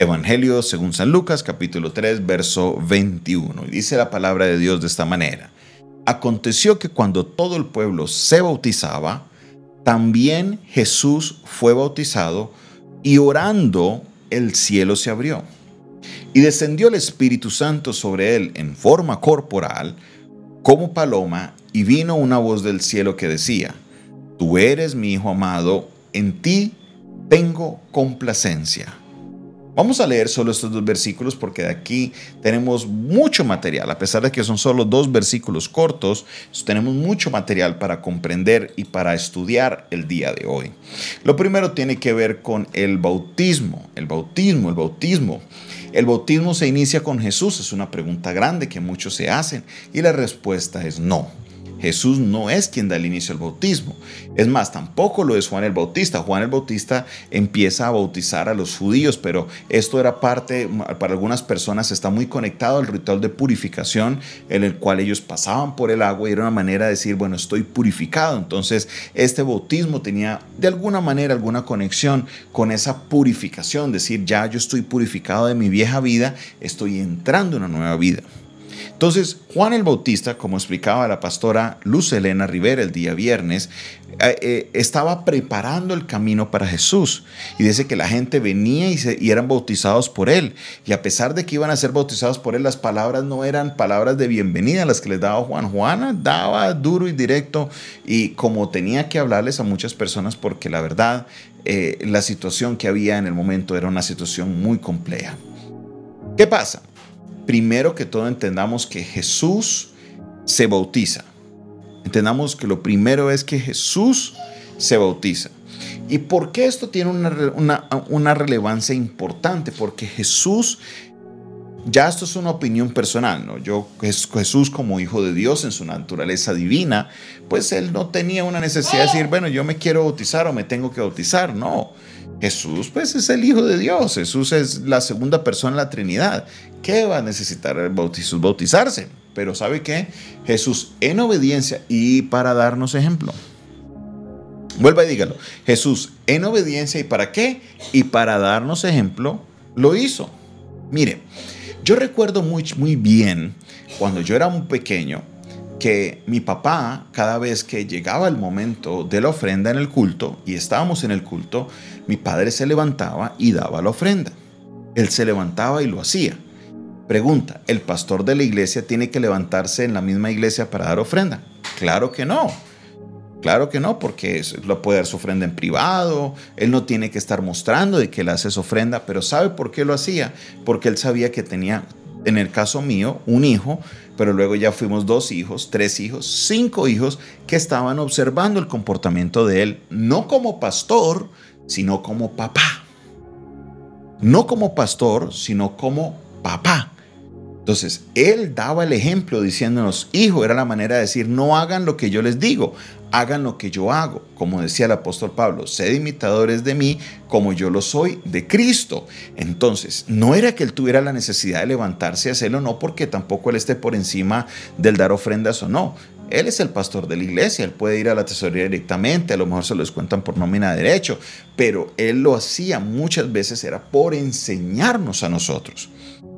Evangelio según San Lucas capítulo 3 verso 21. Y dice la palabra de Dios de esta manera. Aconteció que cuando todo el pueblo se bautizaba, también Jesús fue bautizado y orando el cielo se abrió. Y descendió el Espíritu Santo sobre él en forma corporal, como paloma, y vino una voz del cielo que decía, Tú eres mi Hijo amado, en ti tengo complacencia. Vamos a leer solo estos dos versículos porque de aquí tenemos mucho material. A pesar de que son solo dos versículos cortos, tenemos mucho material para comprender y para estudiar el día de hoy. Lo primero tiene que ver con el bautismo. El bautismo, el bautismo. ¿El bautismo se inicia con Jesús? Es una pregunta grande que muchos se hacen y la respuesta es no. Jesús no es quien da el inicio al bautismo. Es más, tampoco lo es Juan el Bautista. Juan el Bautista empieza a bautizar a los judíos, pero esto era parte, para algunas personas está muy conectado al ritual de purificación en el cual ellos pasaban por el agua y era una manera de decir, bueno, estoy purificado. Entonces, este bautismo tenía de alguna manera alguna conexión con esa purificación, decir, ya yo estoy purificado de mi vieja vida, estoy entrando en una nueva vida. Entonces, Juan el Bautista, como explicaba la pastora Luz Elena Rivera el día viernes, eh, eh, estaba preparando el camino para Jesús. Y dice que la gente venía y, eran bautizados por él. Y a pesar de que iban a ser bautizados por él, las palabras no eran palabras de bienvenida las que les daba Juan. Juan daba duro y directo y como tenía que hablarles a muchas personas porque la verdad, eh, la situación que había en el momento era una situación muy compleja. ¿Qué pasa? Primero que todo entendamos que Jesús se bautiza. Entendamos que lo primero es que Jesús se bautiza. ¿Y por qué esto tiene una, relevancia importante? Porque Jesús, ya esto es una opinión personal, ¿no? Yo, Jesús como hijo de Dios en su naturaleza divina, pues él no tenía una necesidad de decir, bueno, yo me quiero bautizar o me tengo que bautizar, no. Jesús pues es el Hijo de Dios, Jesús es la segunda persona de la Trinidad. ¿Qué va a necesitar bautizo? Bautizarse. Pero ¿sabe qué? Jesús en obediencia y para darnos ejemplo. Vuelva y dígalo. Jesús en obediencia y para qué? Y para darnos ejemplo lo hizo. Mire, yo recuerdo muy, muy bien cuando yo era un pequeño que mi papá, cada vez que llegaba el momento de la ofrenda en el culto y estábamos en el culto, mi padre se levantaba y daba la ofrenda. Él se levantaba y lo hacía. Pregunta, ¿el pastor de la iglesia tiene que levantarse en la misma iglesia para dar ofrenda? Claro que no. Claro que no, porque lo puede dar su ofrenda en privado, él no tiene que estar mostrando de que él hace su ofrenda, pero ¿sabe por qué lo hacía? Porque él sabía que tenía, en el caso mío, un hijo pero luego ya fuimos dos hijos, tres hijos, cinco hijos que estaban observando el comportamiento de él, no como pastor, sino como papá. No como pastor, sino como papá. Entonces, él daba el ejemplo diciéndonos, hijo, era la manera de decir, no hagan lo que yo les digo, hagan lo que yo hago. Como decía el apóstol Pablo, sed imitadores de mí como yo lo soy de Cristo. Entonces, no era que él tuviera la necesidad de levantarse y hacerlo, no porque tampoco él esté por encima del dar ofrendas o no. Él es el pastor de la iglesia, él puede ir a la tesorería directamente, a lo mejor se lo descuentan por nómina de derecho, pero él lo hacía muchas veces era por enseñarnos a nosotros.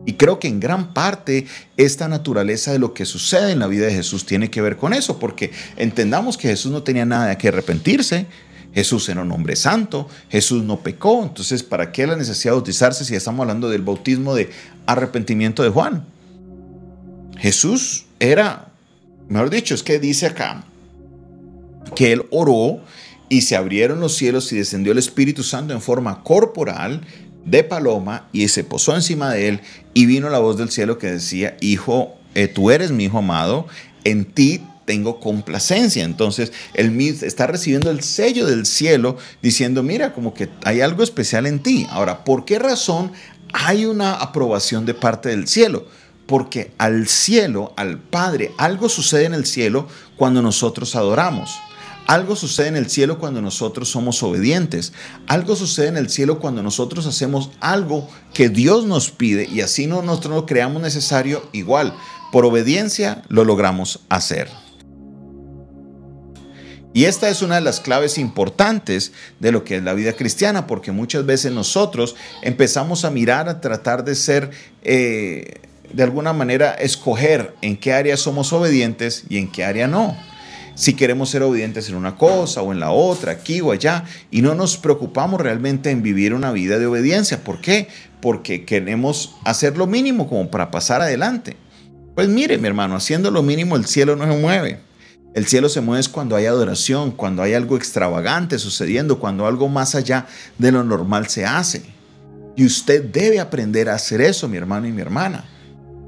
Y creo que en gran parte esta naturaleza de lo que sucede en la vida de Jesús tiene que ver con eso, porque entendamos que Jesús no tenía nada que arrepentirse. Jesús era un hombre santo, Jesús no pecó, entonces ¿para qué la necesidad de bautizarse si estamos hablando del bautismo de arrepentimiento de Juan? Jesús era, mejor dicho, es que dice acá que él oró y se abrieron los cielos y descendió el Espíritu Santo en forma corporal de paloma y se posó encima de él y vino la voz del cielo que decía, hijo, eh, tú eres mi hijo amado, en ti tengo complacencia. Entonces, él está recibiendo el sello del cielo diciendo, mira, como que hay algo especial en ti. Ahora, ¿por qué razón hay una aprobación de parte del cielo? Porque al cielo, al Padre, algo sucede en el cielo cuando nosotros adoramos. Algo sucede en el cielo cuando nosotros somos obedientes. Algo sucede en el cielo cuando nosotros hacemos algo que Dios nos pide y así no nosotros lo creamos necesario igual. Por obediencia lo logramos hacer. Y esta es una de las claves importantes de lo que es la vida cristiana, porque muchas veces nosotros empezamos a mirar, a tratar de ser, eh, de alguna manera, escoger en qué área somos obedientes y en qué área no. Si queremos ser obedientes en una cosa o en la otra, aquí o allá, y no nos preocupamos realmente en vivir una vida de obediencia. ¿Por qué? Porque queremos hacer lo mínimo como para pasar adelante. Pues mire, mi hermano, haciendo lo mínimo el cielo no se mueve. El cielo se mueve cuando hay adoración, cuando hay algo extravagante sucediendo, cuando algo más allá de lo normal se hace. Y usted debe aprender a hacer eso, mi hermano y mi hermana.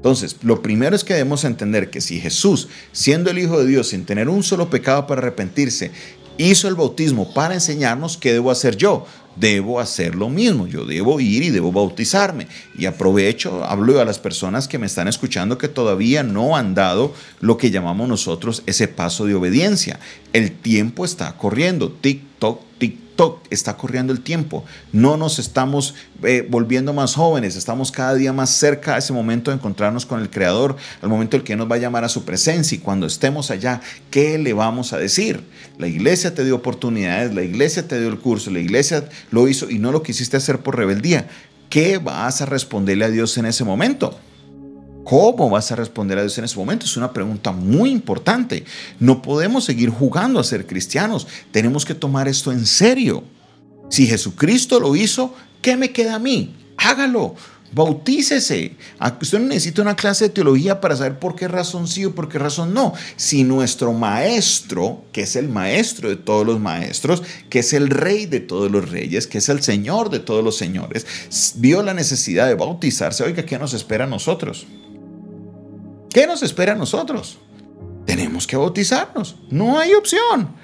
Entonces, lo primero es que debemos entender que si Jesús, siendo el Hijo de Dios, sin tener un solo pecado para arrepentirse, hizo el bautismo para enseñarnos, ¿qué debo hacer yo? debo hacer lo mismo, yo debo ir y debo bautizarme. Y aprovecho, hablo a las personas que me están escuchando que todavía no han dado lo que llamamos nosotros ese paso de obediencia. El tiempo está corriendo, TikTok, TikTok, está corriendo el tiempo. No nos estamos eh, volviendo más jóvenes, estamos cada día más cerca a ese momento de encontrarnos con el Creador, al momento en que nos va a llamar a su presencia y cuando estemos allá, ¿qué le vamos a decir? La iglesia te dio oportunidades, la iglesia te dio el curso, la iglesia lo hizo y no lo quisiste hacer por rebeldía. ¿Qué vas a responderle a Dios en ese momento? ¿Cómo vas a responder a Dios en ese momento? Es una pregunta muy importante. No podemos seguir jugando a ser cristianos. Tenemos que tomar esto en serio. Si Jesucristo lo hizo, ¿qué me queda a mí? Hágalo. Bautícese. Ah, usted no necesita una clase de teología para saber por qué razón sí o por qué razón no. Si nuestro maestro, que es el maestro de todos los maestros, que es el rey de todos los reyes, que es el señor de todos los señores, vio la necesidad de bautizarse, oiga, ¿qué nos espera a nosotros? ¿Qué nos espera a nosotros? Tenemos que bautizarnos. No hay opción.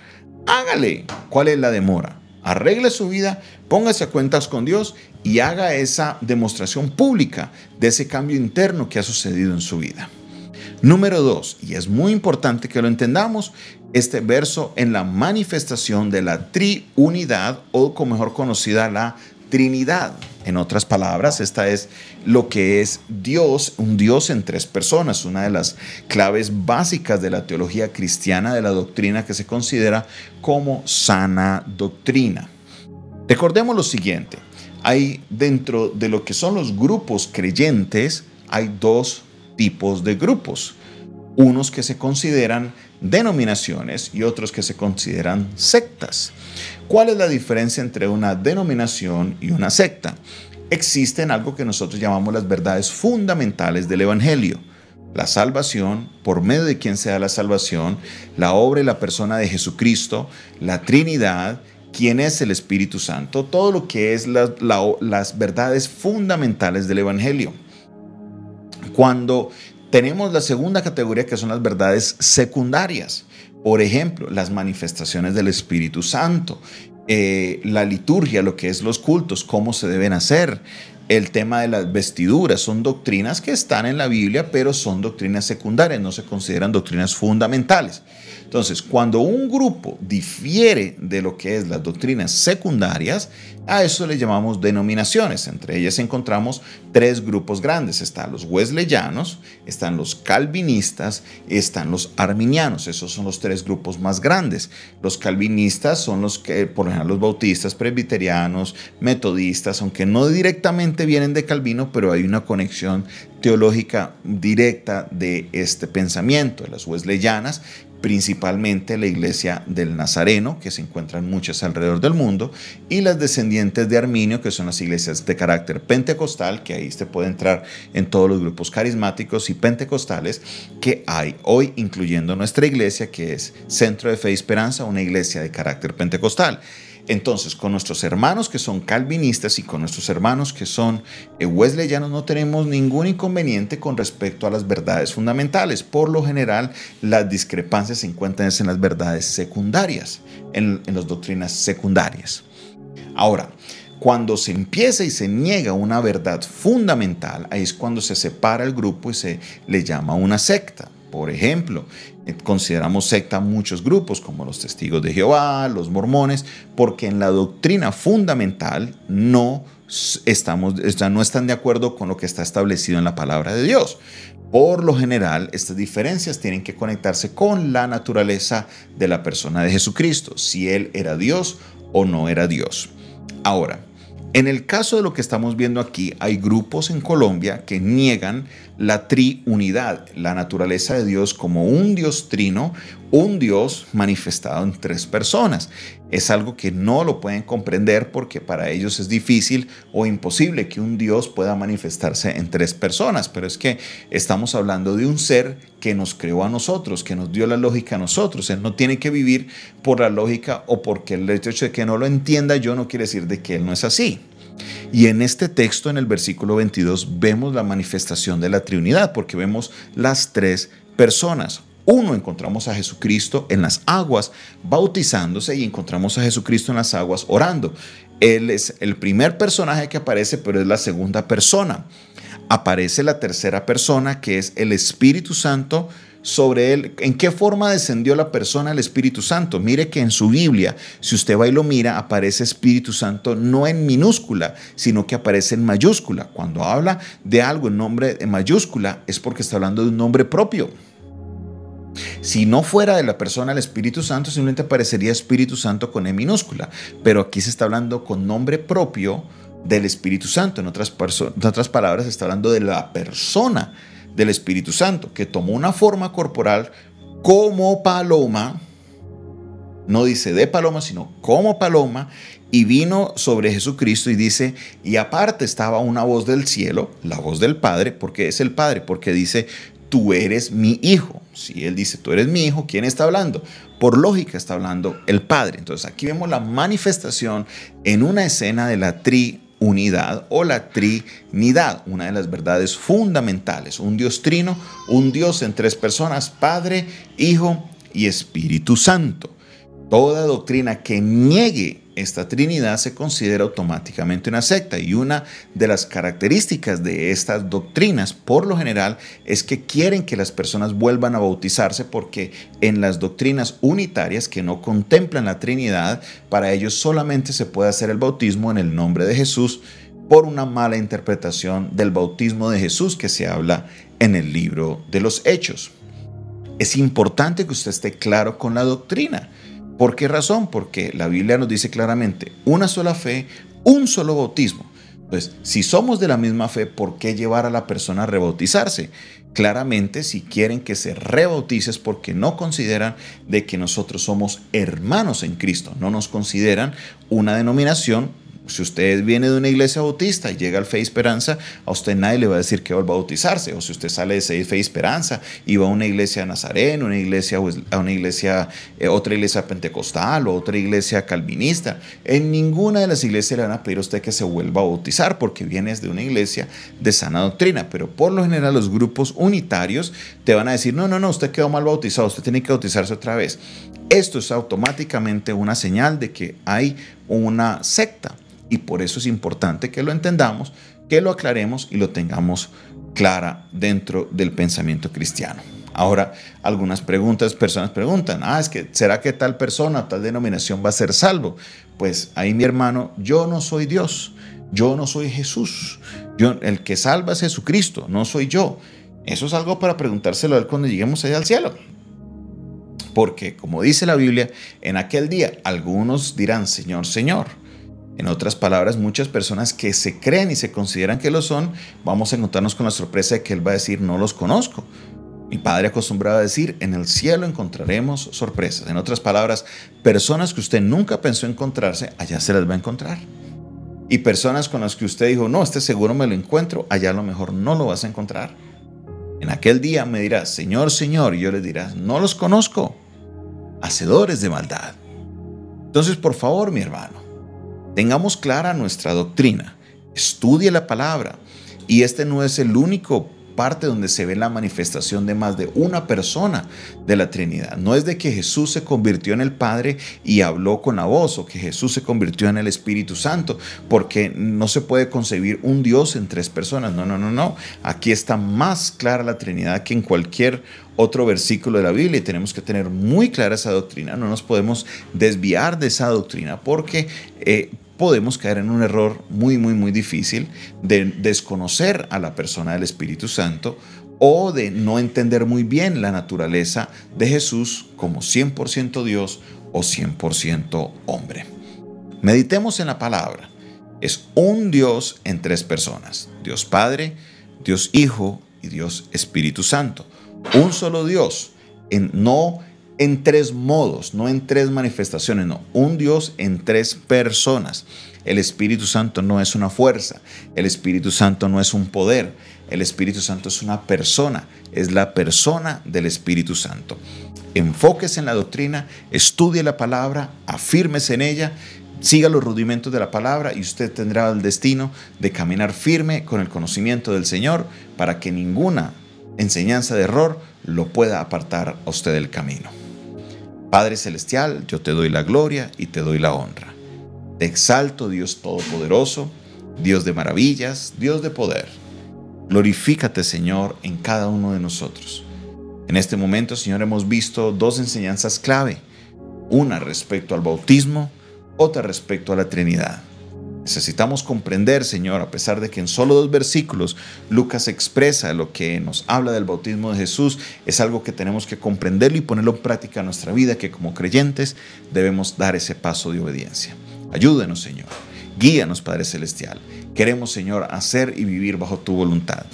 Hágale. ¿Cuál es la demora? Arregle su vida, póngase a cuentas con Dios y haga esa demostración pública de ese cambio interno que ha sucedido en su vida. Número dos, y es muy importante que lo entendamos, este verso en la manifestación de la triunidad o como mejor conocida la Trinidad. En otras palabras, esta es lo que es Dios, un Dios en tres personas, una de las claves básicas de la teología cristiana, de la doctrina que se considera como sana doctrina. Recordemos lo siguiente, hay dentro de lo que son los grupos creyentes, hay dos tipos de grupos, unos que se consideran denominaciones y otros que se consideran sectas. ¿Cuál es la diferencia entre una denominación y una secta? Existen algo que nosotros llamamos las verdades fundamentales del Evangelio. La salvación, por medio de quien sea la salvación, la obra y la persona de Jesucristo, la Trinidad, quién es el Espíritu Santo, todo lo que es las verdades fundamentales del Evangelio. Cuando tenemos la segunda categoría que son las verdades secundarias, por ejemplo, las manifestaciones del Espíritu Santo, eh, la liturgia, lo que es los cultos, cómo se deben hacer, el tema de las vestiduras, son doctrinas que están en la Biblia, pero son doctrinas secundarias, no se consideran doctrinas fundamentales. Entonces, cuando un grupo difiere de lo que es las doctrinas secundarias, a eso le llamamos denominaciones. Entre ellas encontramos tres grupos grandes. Están los wesleyanos, están los calvinistas, están los arminianos. Esos son los tres grupos más grandes. Los calvinistas son los que, por ejemplo, los bautistas, presbiterianos, metodistas, aunque no directamente vienen de Calvino, pero hay una conexión teológica directa de este pensamiento. Las wesleyanas principalmente la iglesia del Nazareno, que se encuentran muchas alrededor del mundo, y las descendientes de Arminio, que son las iglesias de carácter pentecostal, que ahí usted puede entrar en todos los grupos carismáticos y pentecostales que hay hoy, incluyendo nuestra iglesia, que es Centro de Fe y Esperanza, una iglesia de carácter pentecostal. Entonces, con nuestros hermanos que son calvinistas y con nuestros hermanos que son eh, wesleyanos no tenemos ningún inconveniente con respecto a las verdades fundamentales. Por lo general, las discrepancias se encuentran en las verdades secundarias, en, en las doctrinas secundarias. Ahora, cuando se empieza y se niega una verdad fundamental, ahí es cuando se separa el grupo y se le llama una secta. Por ejemplo, consideramos secta muchos grupos como los testigos de Jehová, los mormones, porque en la doctrina fundamental no estamos, no están de acuerdo con lo que está establecido en la palabra de Dios. Por lo general, estas diferencias tienen que conectarse con la naturaleza de la persona de Jesucristo, si Él era Dios o no era Dios. Ahora, en el caso de lo que estamos viendo aquí, hay grupos en Colombia que niegan la triunidad, la naturaleza de Dios como un Dios trino, un Dios manifestado en tres personas. Es algo que no lo pueden comprender porque para ellos es difícil o imposible que un Dios pueda manifestarse en tres personas, pero es que estamos hablando de un ser que nos creó a nosotros, que nos dio la lógica a nosotros. Él no tiene que vivir por la lógica o porque el hecho de que no lo entienda yo no quiere decir de que Él no es así. Y en este texto, en el versículo 22, vemos la manifestación de la Trinidad, porque vemos las tres personas. Uno, encontramos a Jesucristo en las aguas bautizándose y encontramos a Jesucristo en las aguas orando. Él es el primer personaje que aparece, pero es la segunda persona. Aparece la tercera persona, que es el Espíritu Santo, sobre él. ¿En qué forma descendió la persona el Espíritu Santo? Mire que en su Biblia, si usted va y lo mira, aparece Espíritu Santo no en minúscula, sino que aparece en mayúscula. Cuando habla de algo en nombre en mayúscula, es porque está hablando de un nombre propio. Si no fuera de la persona el Espíritu Santo, simplemente aparecería Espíritu Santo con E minúscula. Pero aquí se está hablando con nombre propio del Espíritu Santo. En otras, en otras palabras, está hablando de la persona del Espíritu Santo, que tomó una forma corporal como paloma, no dice de paloma, sino como paloma, y vino sobre Jesucristo y dice, y aparte estaba una voz del cielo, la voz del Padre, porque es el Padre, porque dice, tú eres mi hijo. Si él dice, tú eres mi hijo, ¿quién está hablando? Por lógica está hablando el Padre. Entonces aquí vemos la manifestación en una escena de la tri unidad o la Trinidad, una de las verdades fundamentales, un Dios trino, un Dios en tres personas, Padre, Hijo y Espíritu Santo. Toda doctrina que niegue esta Trinidad se considera automáticamente una secta y una de las características de estas doctrinas por lo general es que quieren que las personas vuelvan a bautizarse porque en las doctrinas unitarias que no contemplan la Trinidad, para ellos solamente se puede hacer el bautismo en el nombre de Jesús por una mala interpretación del bautismo de Jesús que se habla en el libro de los Hechos. Es importante que usted esté claro con la doctrina ¿Por qué razón? Porque la Biblia nos dice claramente, una sola fe, un solo bautismo. Entonces, si somos de la misma fe, ¿por qué llevar a la persona a rebautizarse? Claramente, si quieren que se rebautice es porque no consideran de que nosotros somos hermanos en Cristo, no nos consideran una denominación si usted viene de una iglesia bautista y llega al Fe Esperanza, a usted nadie le va a decir que va a bautizarse. O si usted sale de Fe Esperanza y va a una iglesia nazarena, una iglesia, a una iglesia, eh, otra iglesia pentecostal o otra iglesia calvinista, en ninguna de las iglesias le van a pedir a usted que se vuelva a bautizar porque vienes de una iglesia de sana doctrina. Pero por lo general los grupos unitarios te van a decir, no, no, no, usted quedó mal bautizado, usted tiene que bautizarse otra vez. Esto es automáticamente una señal de que hay una secta y por eso es importante que lo entendamos, que lo aclaremos y lo tengamos clara dentro del pensamiento cristiano. Ahora, algunas preguntas, personas preguntan, ah, es que, ¿será que tal persona, tal denominación va a ser salvo? Pues ahí mi hermano, yo no soy Dios, yo no soy Jesús, yo, el que salva es Jesucristo, no soy yo. Eso es algo para preguntárselo a él cuando lleguemos allá al cielo. Porque, como dice la Biblia, en aquel día algunos dirán, Señor, Señor en otras palabras, muchas personas que se creen y se consideran que lo son, vamos a encontrarnos con la sorpresa de que Él va a decir, no los conozco. Mi padre acostumbraba a decir, en el cielo encontraremos sorpresas. En otras palabras, personas que usted nunca pensó encontrarse, allá se las va a encontrar. Y personas con las que usted dijo, no, este seguro me lo encuentro, allá a lo mejor no lo vas a encontrar. En aquel día me dirás, Señor, Señor, y yo le dirás, no los conozco, hacedores de maldad. Entonces, por favor, mi hermano, Tengamos clara nuestra doctrina, estudie la palabra y este no es el único parte donde se ve la manifestación de más de una persona de la Trinidad. No es de que Jesús se convirtió en el Padre y habló con la voz o que Jesús se convirtió en el Espíritu Santo, porque no se puede concebir un Dios en tres personas. No, no, no, no. Aquí está más clara la Trinidad que en cualquier otro versículo de la Biblia y tenemos que tener muy clara esa doctrina. No nos podemos desviar de esa doctrina porque eh, podemos caer en un error muy, muy, muy difícil de desconocer a la persona del Espíritu Santo o de no entender muy bien la naturaleza de Jesús como 100% Dios o 100% hombre. Meditemos en la palabra. Es un Dios en tres personas. Dios Padre, Dios Hijo y Dios Espíritu Santo. Un solo Dios, en, no en tres modos, no en tres manifestaciones, no, un Dios en tres personas. El Espíritu Santo no es una fuerza, el Espíritu Santo no es un poder, el Espíritu Santo es una persona, es la persona del Espíritu Santo. Enfóquese en la doctrina, estudie la palabra, afírmese en ella, siga los rudimentos de la palabra y usted tendrá el destino de caminar firme con el conocimiento del Señor para que ninguna enseñanza de error lo pueda apartar a usted del camino. Padre Celestial, yo te doy la gloria y te doy la honra. Te exalto, Dios Todopoderoso, Dios de maravillas, Dios de poder. Glorifícate, Señor, en cada uno de nosotros. En este momento, Señor, hemos visto dos enseñanzas clave. Una respecto al bautismo, otra respecto a la Trinidad. Necesitamos comprender, Señor, a pesar de que en solo dos versículos Lucas expresa lo que nos habla del bautismo de Jesús, es algo que tenemos que comprenderlo y ponerlo en práctica en nuestra vida, que como creyentes debemos dar ese paso de obediencia. Ayúdenos, Señor. Guíanos, Padre Celestial. Queremos, Señor, hacer y vivir bajo tu voluntad.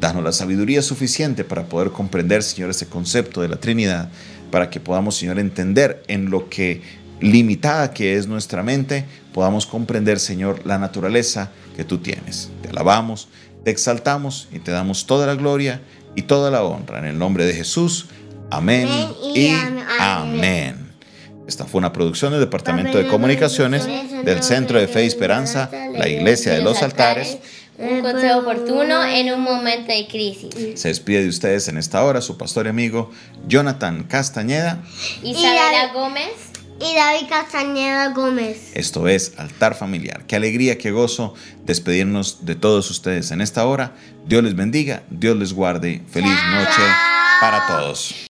Danos la sabiduría suficiente para poder comprender, Señor, ese concepto de la Trinidad, para que podamos, Señor, entender en lo que limitada que es nuestra mente, podamos comprender, Señor, la naturaleza que tú tienes. Te alabamos, te exaltamos y te damos toda la gloria y toda la honra. En el nombre de Jesús. Amén y amén. Esta fue una producción del Departamento de Comunicaciones del Centro de Fe y Esperanza, la Iglesia de los Altares. Un consejo oportuno en un momento de crisis. Se despide de ustedes en esta hora su pastor y amigo Jonathan Castañeda. Isabela Gómez y David Castañeda Gómez. Esto es Altar Familiar. Qué alegría, qué gozo despedirnos de todos ustedes en esta hora. Dios les bendiga, Dios les guarde. Feliz noche para todos.